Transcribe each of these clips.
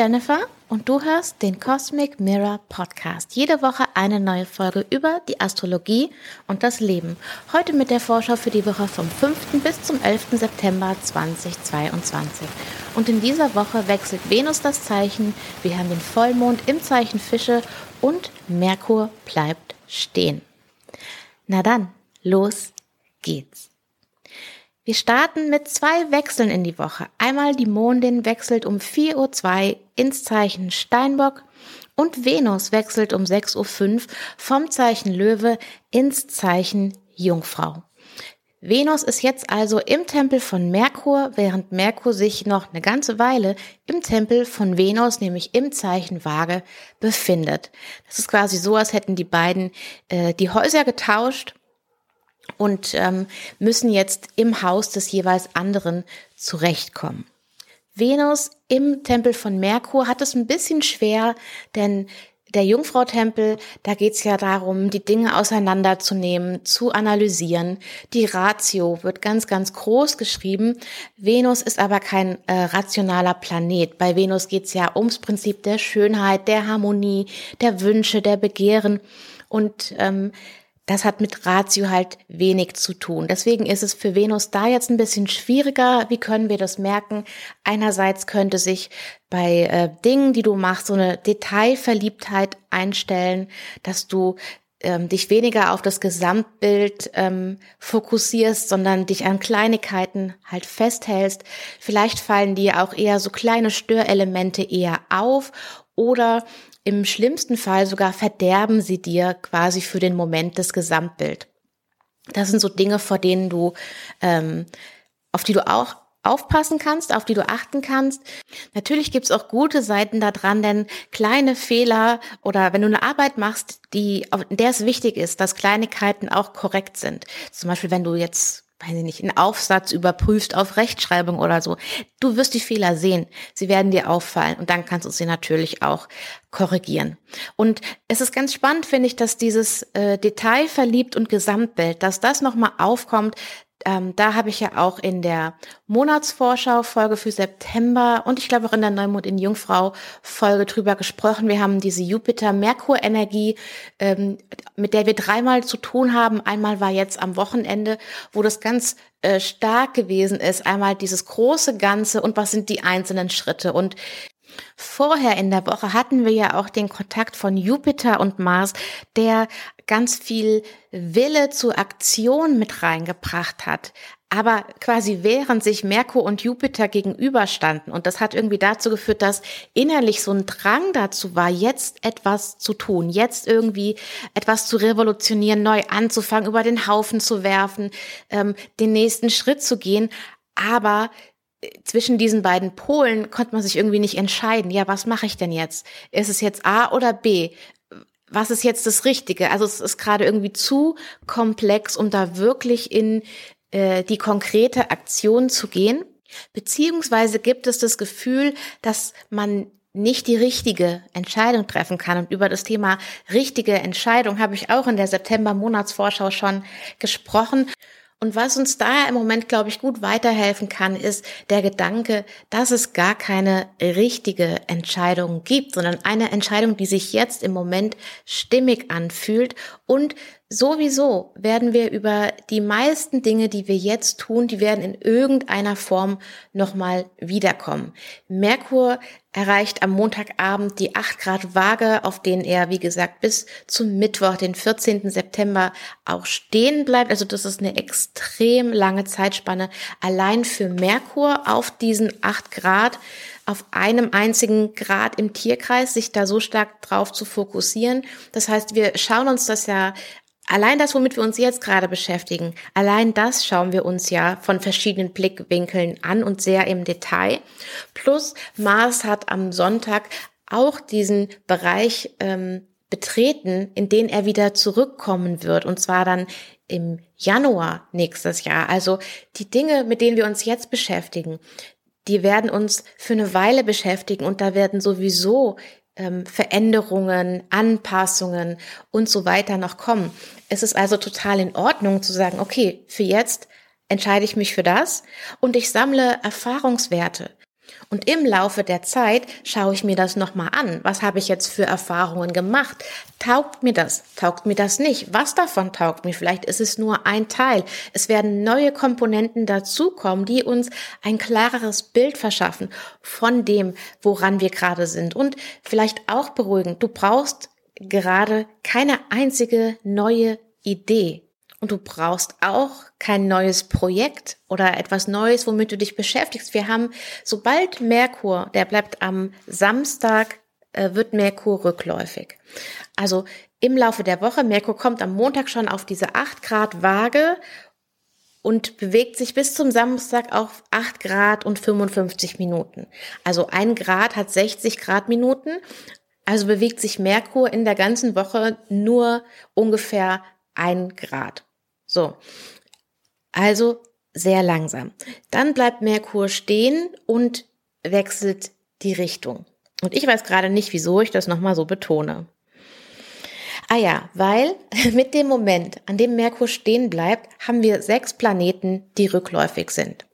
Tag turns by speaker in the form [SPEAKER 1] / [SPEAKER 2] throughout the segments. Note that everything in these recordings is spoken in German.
[SPEAKER 1] Jennifer und du hörst den Cosmic Mirror Podcast. Jede Woche eine neue Folge über die Astrologie und das Leben. Heute mit der Vorschau für die Woche vom 5. bis zum 11. September 2022. Und in dieser Woche wechselt Venus das Zeichen, wir haben den Vollmond im Zeichen Fische und Merkur bleibt stehen. Na dann, los geht's. Wir starten mit zwei Wechseln in die Woche. Einmal die Mondin wechselt um 4.02 Uhr ins Zeichen Steinbock und Venus wechselt um 6.05 Uhr vom Zeichen Löwe ins Zeichen Jungfrau. Venus ist jetzt also im Tempel von Merkur, während Merkur sich noch eine ganze Weile im Tempel von Venus, nämlich im Zeichen Waage, befindet. Das ist quasi so, als hätten die beiden äh, die Häuser getauscht und ähm, müssen jetzt im Haus des jeweils anderen zurechtkommen. Venus im Tempel von Merkur hat es ein bisschen schwer, denn der Jungfrau-Tempel, da geht's ja darum, die Dinge auseinanderzunehmen, zu analysieren. Die Ratio wird ganz, ganz groß geschrieben. Venus ist aber kein äh, rationaler Planet. Bei Venus geht's ja ums Prinzip der Schönheit, der Harmonie, der Wünsche, der Begehren. Und ähm, das hat mit Ratio halt wenig zu tun. Deswegen ist es für Venus da jetzt ein bisschen schwieriger. Wie können wir das merken? Einerseits könnte sich bei äh, Dingen, die du machst, so eine Detailverliebtheit einstellen, dass du ähm, dich weniger auf das Gesamtbild ähm, fokussierst, sondern dich an Kleinigkeiten halt festhältst. Vielleicht fallen dir auch eher so kleine Störelemente eher auf oder im schlimmsten Fall sogar verderben sie dir quasi für den Moment das Gesamtbild. Das sind so Dinge, vor denen du, ähm, auf die du auch aufpassen kannst, auf die du achten kannst. Natürlich gibt's auch gute Seiten daran, denn kleine Fehler oder wenn du eine Arbeit machst, die, in der es wichtig ist, dass Kleinigkeiten auch korrekt sind. Zum Beispiel, wenn du jetzt weiß ich nicht, einen Aufsatz überprüfst auf Rechtschreibung oder so. Du wirst die Fehler sehen. Sie werden dir auffallen und dann kannst du sie natürlich auch korrigieren. Und es ist ganz spannend, finde ich, dass dieses äh, Detail verliebt und Gesamtbild, dass das nochmal aufkommt, ähm, da habe ich ja auch in der Monatsvorschau Folge für September und ich glaube auch in der Neumond in Jungfrau Folge drüber gesprochen. Wir haben diese Jupiter-Merkur-Energie, ähm, mit der wir dreimal zu tun haben. Einmal war jetzt am Wochenende, wo das ganz äh, stark gewesen ist. Einmal dieses große Ganze und was sind die einzelnen Schritte. Und Vorher in der Woche hatten wir ja auch den Kontakt von Jupiter und Mars, der ganz viel Wille zur Aktion mit reingebracht hat. Aber quasi während sich Merkur und Jupiter gegenüberstanden. Und das hat irgendwie dazu geführt, dass innerlich so ein Drang dazu war, jetzt etwas zu tun, jetzt irgendwie etwas zu revolutionieren, neu anzufangen, über den Haufen zu werfen, ähm, den nächsten Schritt zu gehen. Aber zwischen diesen beiden Polen konnte man sich irgendwie nicht entscheiden. Ja, was mache ich denn jetzt? Ist es jetzt A oder B? was ist jetzt das Richtige? Also es ist gerade irgendwie zu komplex, um da wirklich in äh, die konkrete Aktion zu gehen. Beziehungsweise gibt es das Gefühl, dass man nicht die richtige Entscheidung treffen kann. Und über das Thema richtige Entscheidung habe ich auch in der September-Monatsvorschau schon gesprochen. Und was uns da im Moment, glaube ich, gut weiterhelfen kann, ist der Gedanke, dass es gar keine richtige Entscheidung gibt, sondern eine Entscheidung, die sich jetzt im Moment stimmig anfühlt und Sowieso werden wir über die meisten Dinge, die wir jetzt tun, die werden in irgendeiner Form nochmal wiederkommen. Merkur erreicht am Montagabend die 8 Grad Waage, auf denen er, wie gesagt, bis zum Mittwoch, den 14. September auch stehen bleibt. Also das ist eine extrem lange Zeitspanne allein für Merkur auf diesen 8 Grad auf einem einzigen Grad im Tierkreis, sich da so stark drauf zu fokussieren. Das heißt, wir schauen uns das ja Allein das, womit wir uns jetzt gerade beschäftigen, allein das schauen wir uns ja von verschiedenen Blickwinkeln an und sehr im Detail. Plus Mars hat am Sonntag auch diesen Bereich ähm, betreten, in den er wieder zurückkommen wird, und zwar dann im Januar nächstes Jahr. Also die Dinge, mit denen wir uns jetzt beschäftigen, die werden uns für eine Weile beschäftigen und da werden sowieso ähm, Veränderungen, Anpassungen und so weiter noch kommen. Es ist also total in Ordnung zu sagen, okay, für jetzt entscheide ich mich für das und ich sammle Erfahrungswerte. Und im Laufe der Zeit schaue ich mir das nochmal an. Was habe ich jetzt für Erfahrungen gemacht? Taugt mir das? Taugt mir das nicht? Was davon taugt mir? Vielleicht ist es nur ein Teil. Es werden neue Komponenten dazukommen, die uns ein klareres Bild verschaffen von dem, woran wir gerade sind. Und vielleicht auch beruhigen. Du brauchst gerade keine einzige neue Idee. Und du brauchst auch kein neues Projekt oder etwas Neues, womit du dich beschäftigst. Wir haben, sobald Merkur, der bleibt am Samstag, äh, wird Merkur rückläufig. Also im Laufe der Woche, Merkur kommt am Montag schon auf diese 8 Grad Waage und bewegt sich bis zum Samstag auf 8 Grad und 55 Minuten. Also ein Grad hat 60 Grad Minuten. Also bewegt sich Merkur in der ganzen Woche nur ungefähr ein Grad. So. Also sehr langsam. Dann bleibt Merkur stehen und wechselt die Richtung. Und ich weiß gerade nicht, wieso ich das nochmal so betone. Ah ja, weil mit dem Moment, an dem Merkur stehen bleibt, haben wir sechs Planeten, die rückläufig sind.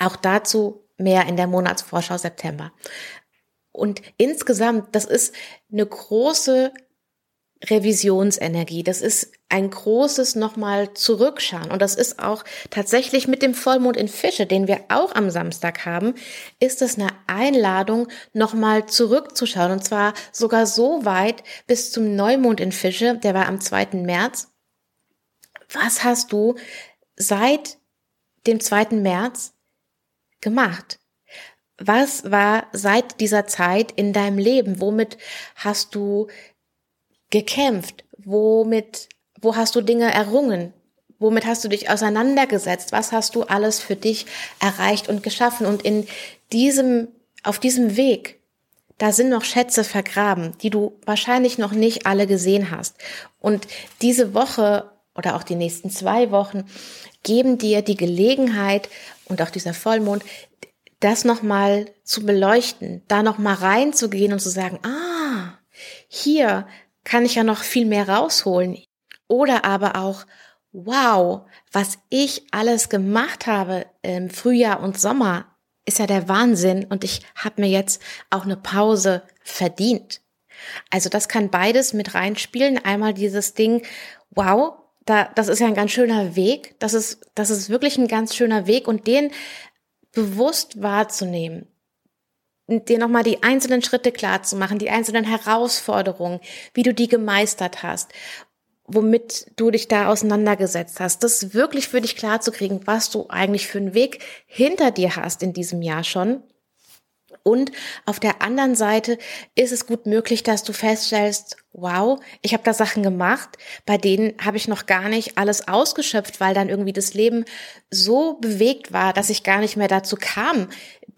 [SPEAKER 1] Auch dazu mehr in der Monatsvorschau September. Und insgesamt, das ist eine große Revisionsenergie. Das ist ein großes nochmal zurückschauen. Und das ist auch tatsächlich mit dem Vollmond in Fische, den wir auch am Samstag haben, ist es eine Einladung, nochmal zurückzuschauen. Und zwar sogar so weit bis zum Neumond in Fische, der war am 2. März. Was hast du seit dem 2. März gemacht? Was war seit dieser Zeit in deinem Leben? Womit hast du gekämpft? Womit, wo hast du Dinge errungen? Womit hast du dich auseinandergesetzt? Was hast du alles für dich erreicht und geschaffen? Und in diesem, auf diesem Weg, da sind noch Schätze vergraben, die du wahrscheinlich noch nicht alle gesehen hast. Und diese Woche oder auch die nächsten zwei Wochen geben dir die Gelegenheit und auch dieser Vollmond, das nochmal zu beleuchten, da nochmal reinzugehen und zu sagen, ah, hier kann ich ja noch viel mehr rausholen. Oder aber auch, wow, was ich alles gemacht habe im Frühjahr und Sommer, ist ja der Wahnsinn und ich habe mir jetzt auch eine Pause verdient. Also das kann beides mit reinspielen. Einmal dieses Ding, wow, da, das ist ja ein ganz schöner Weg. Das ist, das ist wirklich ein ganz schöner Weg und den bewusst wahrzunehmen dir nochmal die einzelnen Schritte klar zu machen, die einzelnen Herausforderungen, wie du die gemeistert hast, womit du dich da auseinandergesetzt hast, das wirklich für dich klar zu kriegen, was du eigentlich für einen Weg hinter dir hast in diesem Jahr schon. Und auf der anderen Seite ist es gut möglich, dass du feststellst, wow, ich habe da Sachen gemacht, bei denen habe ich noch gar nicht alles ausgeschöpft, weil dann irgendwie das Leben so bewegt war, dass ich gar nicht mehr dazu kam,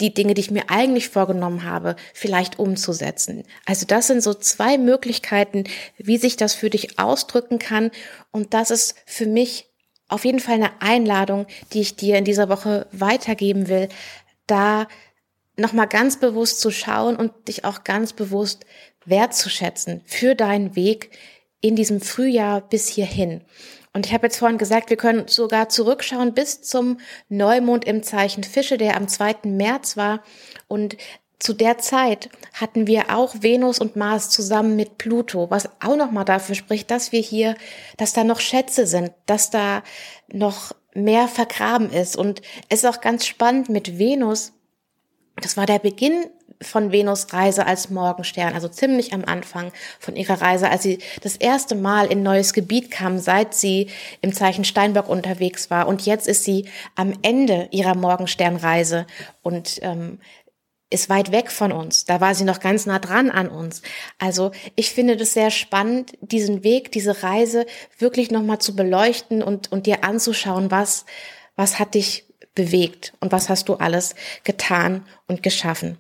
[SPEAKER 1] die Dinge, die ich mir eigentlich vorgenommen habe, vielleicht umzusetzen. Also das sind so zwei Möglichkeiten, wie sich das für dich ausdrücken kann. Und das ist für mich auf jeden Fall eine Einladung, die ich dir in dieser Woche weitergeben will, da nochmal ganz bewusst zu schauen und dich auch ganz bewusst wertzuschätzen für deinen Weg in diesem Frühjahr bis hierhin. Und ich habe jetzt vorhin gesagt, wir können sogar zurückschauen bis zum Neumond im Zeichen Fische, der am 2. März war. Und zu der Zeit hatten wir auch Venus und Mars zusammen mit Pluto, was auch nochmal dafür spricht, dass wir hier, dass da noch Schätze sind, dass da noch mehr vergraben ist. Und es ist auch ganz spannend mit Venus. Das war der Beginn von Venus Reise als Morgenstern, also ziemlich am Anfang von ihrer Reise, als sie das erste Mal in neues Gebiet kam, seit sie im Zeichen Steinbock unterwegs war. Und jetzt ist sie am Ende ihrer Morgensternreise und ähm, ist weit weg von uns. Da war sie noch ganz nah dran an uns. Also ich finde das sehr spannend, diesen Weg, diese Reise wirklich nochmal zu beleuchten und, und dir anzuschauen, was, was hat dich bewegt und was hast du alles getan und geschaffen.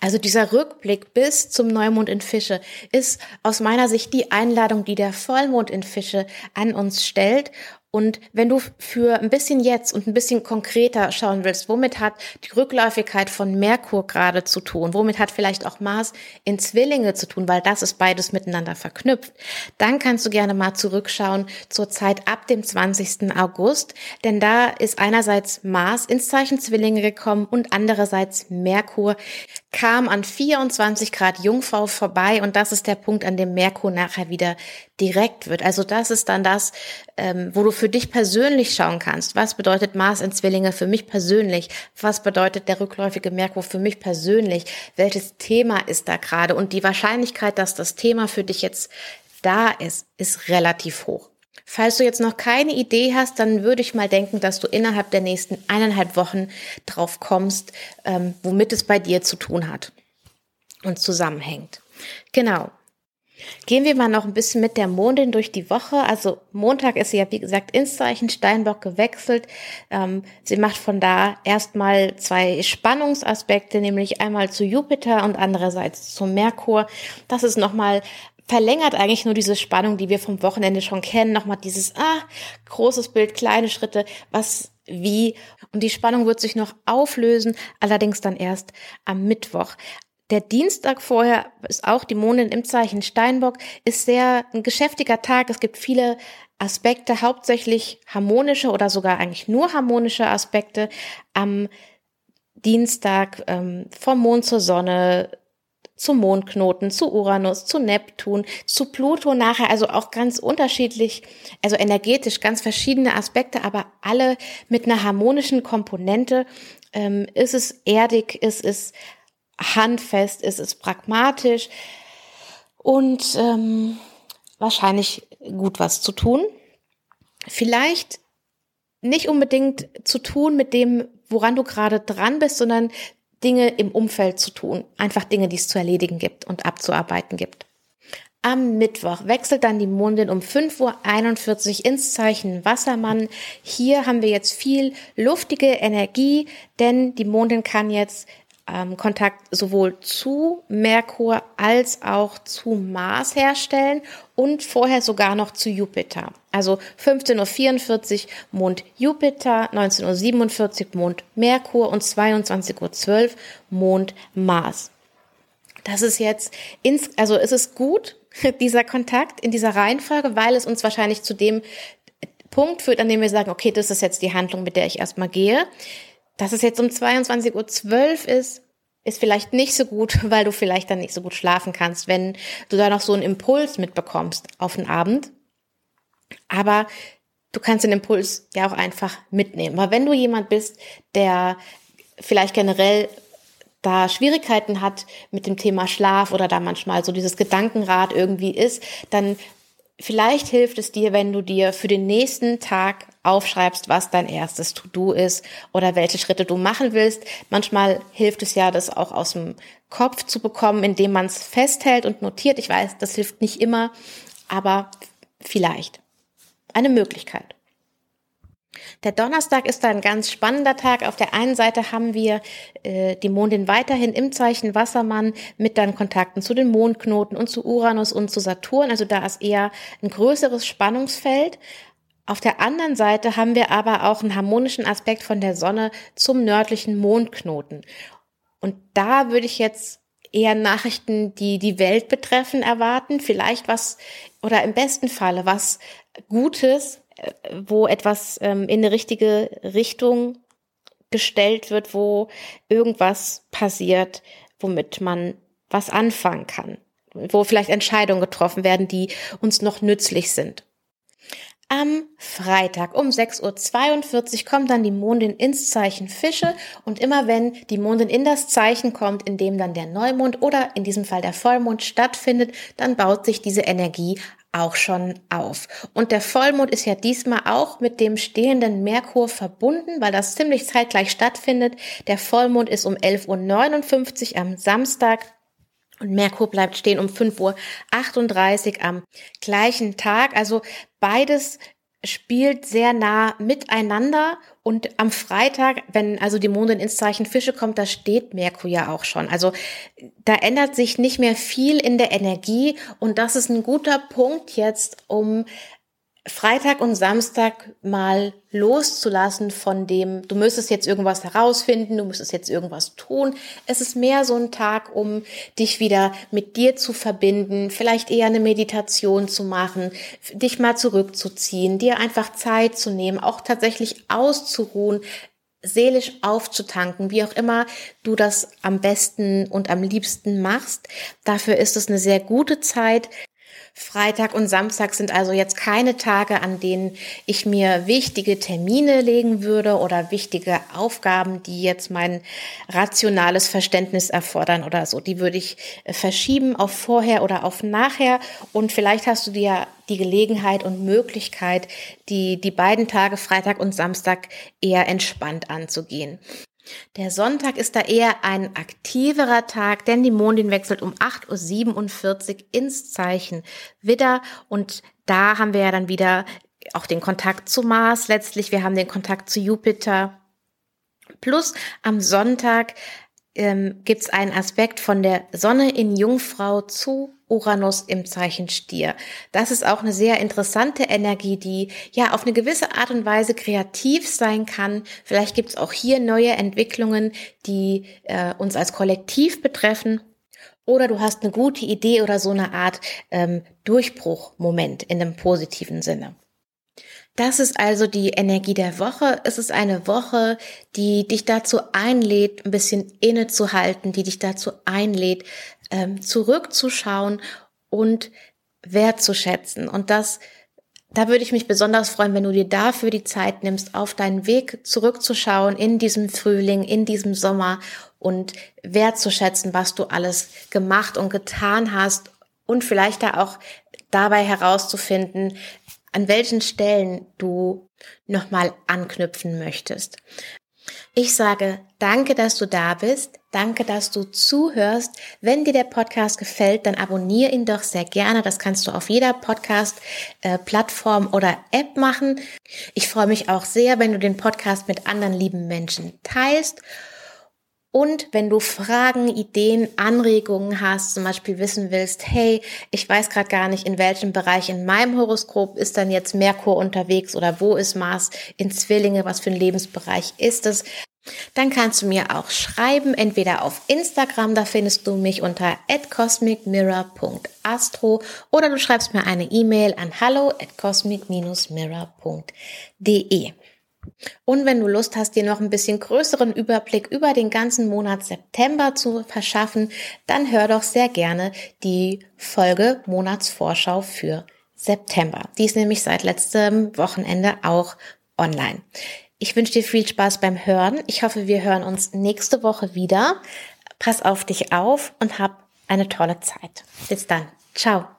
[SPEAKER 1] Also dieser Rückblick bis zum Neumond in Fische ist aus meiner Sicht die Einladung, die der Vollmond in Fische an uns stellt Und wenn du für ein bisschen jetzt und ein bisschen konkreter schauen willst, womit hat die Rückläufigkeit von Merkur gerade zu tun, womit hat vielleicht auch Mars in Zwillinge zu tun, weil das ist beides miteinander verknüpft, dann kannst du gerne mal zurückschauen zur Zeit ab dem 20. August, denn da ist einerseits Mars ins Zeichen Zwillinge gekommen und andererseits Merkur kam an 24 Grad Jungfrau vorbei und das ist der Punkt, an dem Merkur nachher wieder direkt wird. Also das ist dann das, ähm, wo du für dich persönlich schauen kannst. Was bedeutet Mars in Zwillinge für mich persönlich? Was bedeutet der rückläufige Merkur für mich persönlich? Welches Thema ist da gerade? Und die Wahrscheinlichkeit, dass das Thema für dich jetzt da ist, ist relativ hoch. Falls du jetzt noch keine Idee hast, dann würde ich mal denken, dass du innerhalb der nächsten eineinhalb Wochen drauf kommst, ähm, womit es bei dir zu tun hat und zusammenhängt. Genau. Gehen wir mal noch ein bisschen mit der Mondin durch die Woche. Also Montag ist sie ja, wie gesagt, ins Zeichen Steinbock gewechselt. Ähm, sie macht von da erstmal zwei Spannungsaspekte, nämlich einmal zu Jupiter und andererseits zu Merkur. Das ist nochmal verlängert eigentlich nur diese Spannung, die wir vom Wochenende schon kennen. Nochmal dieses, ah, großes Bild, kleine Schritte, was, wie. Und die Spannung wird sich noch auflösen, allerdings dann erst am Mittwoch. Der Dienstag vorher ist auch die Mondin im Zeichen Steinbock, ist sehr ein geschäftiger Tag. Es gibt viele Aspekte, hauptsächlich harmonische oder sogar eigentlich nur harmonische Aspekte am Dienstag ähm, vom Mond zur Sonne, zum Mondknoten, zu Uranus, zu Neptun, zu Pluto nachher, also auch ganz unterschiedlich, also energetisch ganz verschiedene Aspekte, aber alle mit einer harmonischen Komponente. Ähm, ist es erdig, ist es handfest, ist es pragmatisch und ähm, wahrscheinlich gut was zu tun. Vielleicht nicht unbedingt zu tun mit dem, woran du gerade dran bist, sondern Dinge im Umfeld zu tun. Einfach Dinge, die es zu erledigen gibt und abzuarbeiten gibt. Am Mittwoch wechselt dann die Mondin um 5.41 Uhr ins Zeichen Wassermann. Hier haben wir jetzt viel luftige Energie, denn die Mondin kann jetzt ähm, Kontakt sowohl zu Merkur als auch zu Mars herstellen und vorher sogar noch zu Jupiter. Also 15.44 Uhr Mond Jupiter, 19.47 Uhr Mond Merkur und 22.12 Uhr Mond Mars. Das ist jetzt, ins, also es ist gut, dieser Kontakt in dieser Reihenfolge, weil es uns wahrscheinlich zu dem Punkt führt, an dem wir sagen, okay, das ist jetzt die Handlung, mit der ich erstmal gehe. Dass es jetzt um 22.12 Uhr ist, ist vielleicht nicht so gut, weil du vielleicht dann nicht so gut schlafen kannst, wenn du da noch so einen Impuls mitbekommst auf den Abend. Aber du kannst den Impuls ja auch einfach mitnehmen. Weil wenn du jemand bist, der vielleicht generell da Schwierigkeiten hat mit dem Thema Schlaf oder da manchmal so dieses Gedankenrad irgendwie ist, dann Vielleicht hilft es dir, wenn du dir für den nächsten Tag aufschreibst, was dein erstes To-Do ist oder welche Schritte du machen willst. Manchmal hilft es ja, das auch aus dem Kopf zu bekommen, indem man es festhält und notiert. Ich weiß, das hilft nicht immer, aber vielleicht. Eine Möglichkeit. Der Donnerstag ist ein ganz spannender Tag. Auf der einen Seite haben wir äh, die Mondin weiterhin im Zeichen Wassermann mit dann Kontakten zu den Mondknoten und zu Uranus und zu Saturn. Also da ist eher ein größeres Spannungsfeld. Auf der anderen Seite haben wir aber auch einen harmonischen Aspekt von der Sonne zum nördlichen Mondknoten. Und da würde ich jetzt eher Nachrichten, die die Welt betreffen, erwarten. Vielleicht was oder im besten Falle was Gutes wo etwas ähm, in eine richtige Richtung gestellt wird, wo irgendwas passiert, womit man was anfangen kann, wo vielleicht Entscheidungen getroffen werden, die uns noch nützlich sind. Am Freitag um 6.42 Uhr kommt dann die Mondin ins Zeichen Fische und immer wenn die Mondin in das Zeichen kommt, in dem dann der Neumond oder in diesem Fall der Vollmond stattfindet, dann baut sich diese Energie auch schon auf. Und der Vollmond ist ja diesmal auch mit dem stehenden Merkur verbunden, weil das ziemlich zeitgleich stattfindet. Der Vollmond ist um 11.59 Uhr am Samstag und Merkur bleibt stehen um 5.38 Uhr am gleichen Tag. Also beides spielt sehr nah miteinander und am Freitag, wenn also die Mondin ins Zeichen Fische kommt, da steht Merkur ja auch schon. Also da ändert sich nicht mehr viel in der Energie und das ist ein guter Punkt jetzt, um Freitag und Samstag mal loszulassen von dem, du müsstest jetzt irgendwas herausfinden, du müsstest jetzt irgendwas tun. Es ist mehr so ein Tag, um dich wieder mit dir zu verbinden, vielleicht eher eine Meditation zu machen, dich mal zurückzuziehen, dir einfach Zeit zu nehmen, auch tatsächlich auszuruhen, seelisch aufzutanken, wie auch immer du das am besten und am liebsten machst. Dafür ist es eine sehr gute Zeit, Freitag und Samstag sind also jetzt keine Tage, an denen ich mir wichtige Termine legen würde oder wichtige Aufgaben, die jetzt mein rationales Verständnis erfordern oder so. Die würde ich äh, verschieben auf vorher oder auf nachher. Und vielleicht hast du dir die Gelegenheit und Möglichkeit, die, die beiden Tage Freitag und Samstag eher entspannt anzugehen. Der Sonntag ist da eher ein aktiverer Tag, denn die Mondin wechselt um 8.47 Uhr ins Zeichen Widder und da haben wir ja dann wieder auch den Kontakt zu Mars letztlich, wir haben den Kontakt zu Jupiter. Plus am Sonntag ähm, gibt es einen Aspekt von der Sonne in Jungfrau zu Uranus im Zeichen Stier. Das ist auch eine sehr interessante Energie, die ja auf eine gewisse Art und Weise kreativ sein kann. Vielleicht gibt es auch hier neue Entwicklungen, die äh, uns als Kollektiv betreffen. Oder du hast eine gute Idee oder so eine Art ähm, Durchbruchmoment in einem positiven Sinne. Das ist also die Energie der Woche. Es ist eine Woche, die dich dazu einlädt, ein bisschen innezuhalten, die dich dazu einlädt, ähm, zurückzuschauen und wertzuschätzen. Und das, da würde ich mich besonders freuen, wenn du dir dafür die Zeit nimmst, auf deinen Weg zurückzuschauen in diesem Frühling, in diesem Sommer und wertzuschätzen, was du alles gemacht und getan hast und vielleicht da auch dabei herauszufinden, an welchen Stellen du nochmal anknüpfen möchtest. Ich sage danke, dass du da bist. Danke, dass du zuhörst. Wenn dir der Podcast gefällt, dann abonniere ihn doch sehr gerne. Das kannst du auf jeder Podcast-Plattform äh, oder App machen. Ich freue mich auch sehr, wenn du den Podcast mit anderen lieben Menschen teilst. Und wenn du Fragen, Ideen, Anregungen hast, zum Beispiel wissen willst, hey, ich weiß gerade gar nicht, in welchem Bereich in meinem Horoskop ist dann jetzt Merkur unterwegs oder wo ist Mars in Zwillinge, was für ein Lebensbereich ist es, dann kannst du mir auch schreiben, entweder auf Instagram, da findest du mich unter cosmicmirror.astro oder du schreibst mir eine E-Mail an hallo at cosmic-mirror.de. Und wenn du Lust hast, dir noch ein bisschen größeren Überblick über den ganzen Monat September zu verschaffen, dann hör doch sehr gerne die Folge Monatsvorschau für September. Die ist nämlich seit letztem Wochenende auch online. Ich wünsche dir viel Spaß beim Hören. Ich hoffe, wir hören uns nächste Woche wieder. Pass auf dich auf und hab eine tolle Zeit. Bis dann. Ciao.